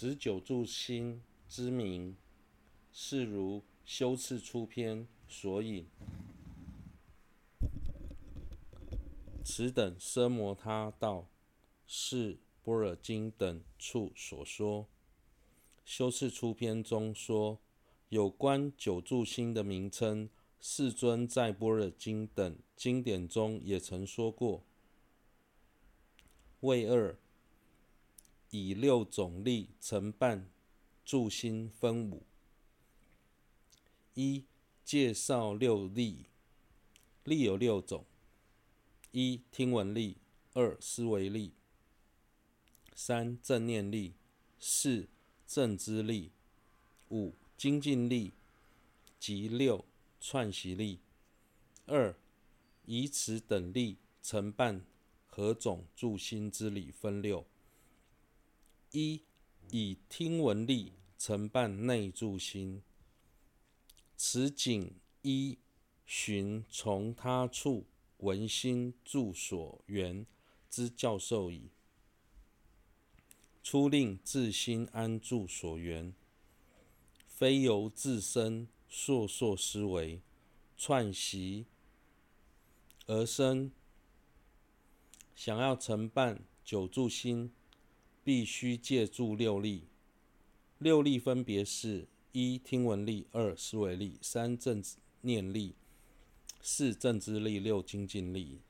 此九住心之名，是如修次出篇所引。此等奢摩他道，是般若经等处所说。修次出篇中说，有关九住心的名称，世尊在般若经等经典中也曾说过。为二，以六种力承办助心分五。一、介绍六力，力有六种。一、听闻力；二、思维力；三、正念力；四、正知力；五、精进力；及六、串习力。二、以此等力承办何种助心之理分六。一、以听闻力承办内住心，此仅依循从他处。闻心住所缘之教授矣。初令自心安住所缘，非由自身数数思维串习而生。想要承办久住心，必须借助六力。六力分别是：一、听闻力；二、思维力；三、正念力。四正知力，六精进力，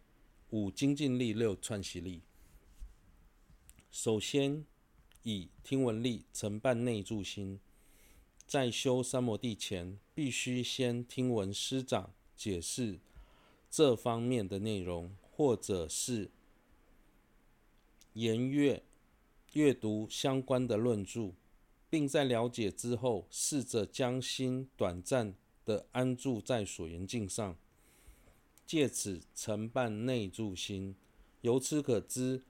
五精进力，六串习力。首先以听闻力承办内助心，在修三摩地前，必须先听闻师长解释这方面的内容，或者是研阅阅读相关的论著，并在了解之后，试着将心短暂的安住在所缘境上。借此承办内住心，由此可知，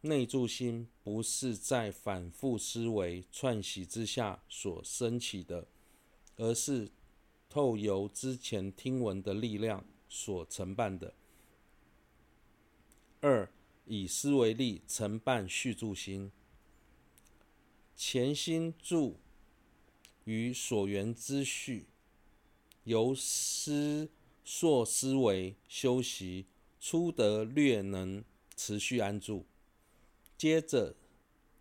内住心不是在反复思维串习之下所升起的，而是透由之前听闻的力量所承办的。二、以思维力承办续住心，前心住于所缘之续，由思。溯思维修习，初得略能持续安住，接着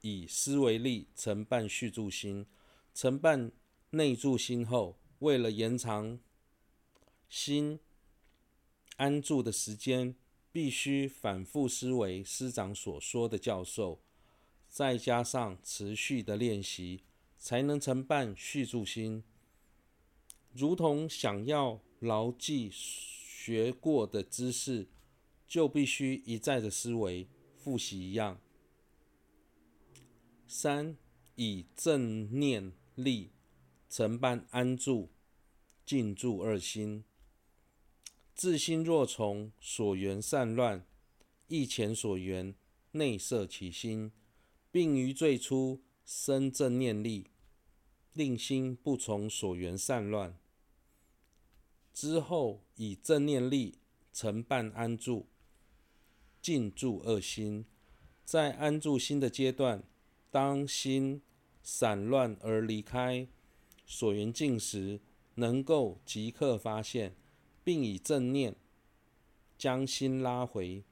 以思维力承办续住心，承办内住心后，为了延长心安住的时间，必须反复思维师长所说的教授，再加上持续的练习，才能承办续住心。如同想要牢记学过的知识，就必须一再的思维复习一样。三、以正念力承办安住、静住二心。自心若从所缘散乱，忆前所缘，内摄其心，并于最初生正念力，令心不从所缘散乱。之后以正念力承办安住、静住恶心，在安住心的阶段，当心散乱而离开所缘境时，能够即刻发现，并以正念将心拉回，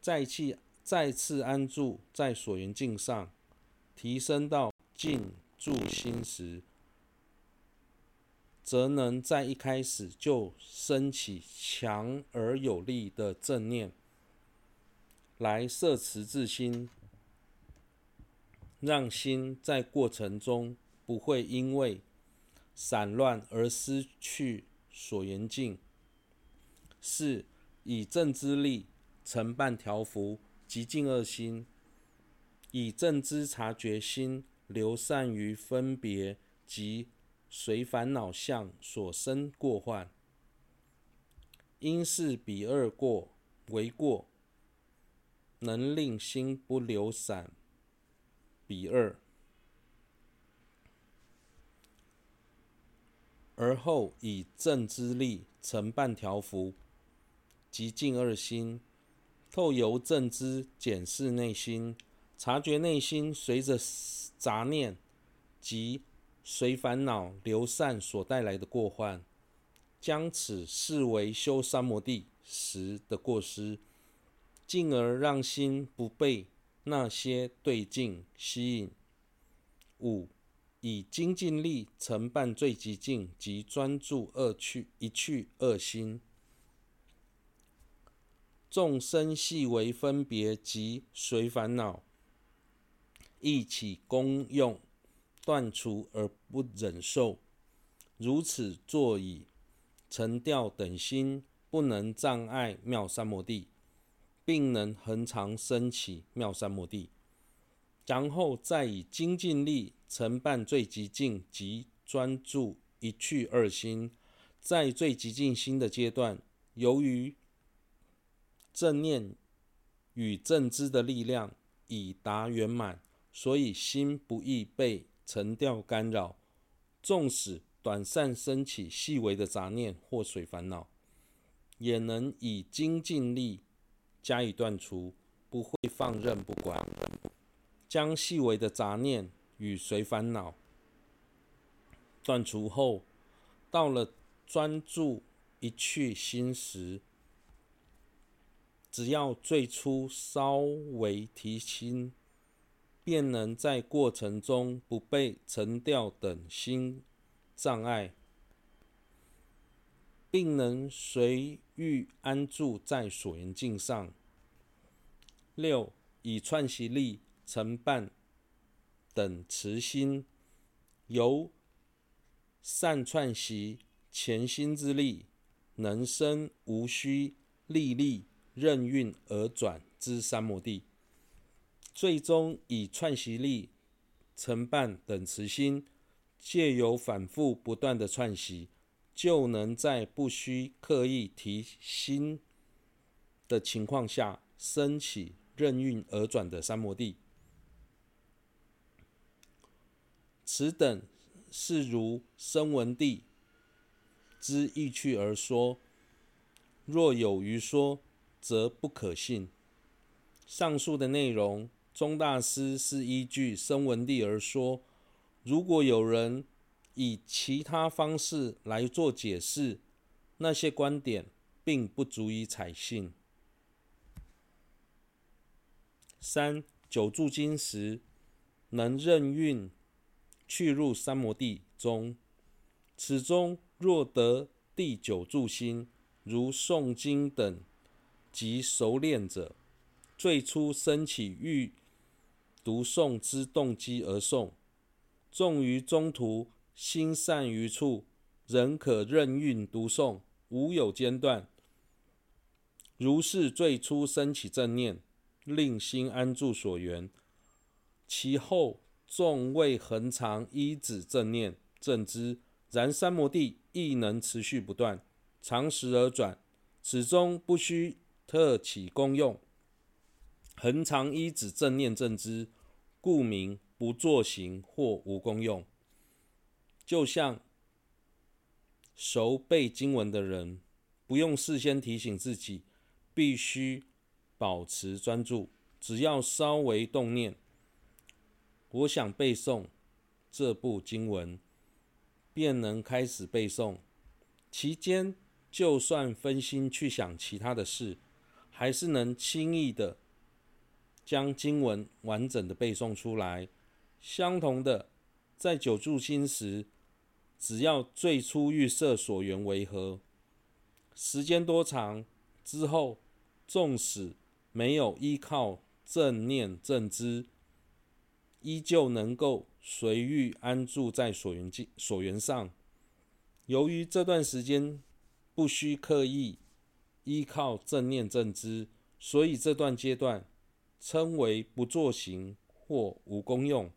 再次再次安住在所缘境上，提升到静住心时。则能在一开始就升起强而有力的正念，来摄持自心，让心在过程中不会因为散乱而失去所缘境。四、以正知力承办条幅，极尽恶心，以正知察觉心流散于分别及。随烦恼相所生过患，应是彼二过为过，能令心不流散彼二，而后以正知力承办调伏寂静二心，透由正知检视内心，察觉内心随着杂念及随烦恼流散所带来的过患，将此视为修三摩地时的过失，进而让心不被那些对境吸引。五、以精进力承办最极静及专注二去一去二心。众生细微分别及随烦恼一起功用，断除而不忍受，如此作已，沉掉等心不能障碍妙三摩地，并能恒常生起妙三摩地。然后再以精进力承办最极静及专注一去二心，在最极静心的阶段，由于正念与正知的力量已达圆满，所以心不易被沉掉干扰，纵使短暂升起细微的杂念或水烦恼，也能以精进力加以断除，不会放任不管。将细微的杂念与随烦恼断除后，到了专注一去心时，只要最初稍微提心，便能在过程中不被沉掉等心障碍，并能随遇安住在所缘境上。六、以串习力。承办等持心，由善串习前心之力，能生无需历力任运而转之三摩地。最终以串习力承办等持心，借由反复不断的串习，就能在不需刻意提心的情况下，升起任运而转的三摩地。此等是如声闻地之意趣而说，若有余说，则不可信。上述的内容，宗大师是依据声闻地而说。如果有人以其他方式来做解释，那些观点并不足以采信。三、久住经时，能任运。去入三摩地中，此中若得第九住心，如诵经等及熟练者，最初升起欲读诵之动机而诵，纵于中途心散于处，仍可任运读诵，无有间断。如是最初升起正念，令心安住所缘，其后。纵未恒常依止正念正知，然三摩地亦能持续不断，常时而转，此中不需特起功用，恒常依止正念正知，故名不作行或无功用。就像熟背经文的人，不用事先提醒自己必须保持专注，只要稍微动念。我想背诵这部经文，便能开始背诵。期间就算分心去想其他的事，还是能轻易的将经文完整的背诵出来。相同的，在久住心时，只要最初预设所缘为何，时间多长之后，纵使没有依靠正念正知。依旧能够随遇安住在所缘境所缘上。由于这段时间不需刻意依靠正念正知，所以这段阶段称为不作行或无功用。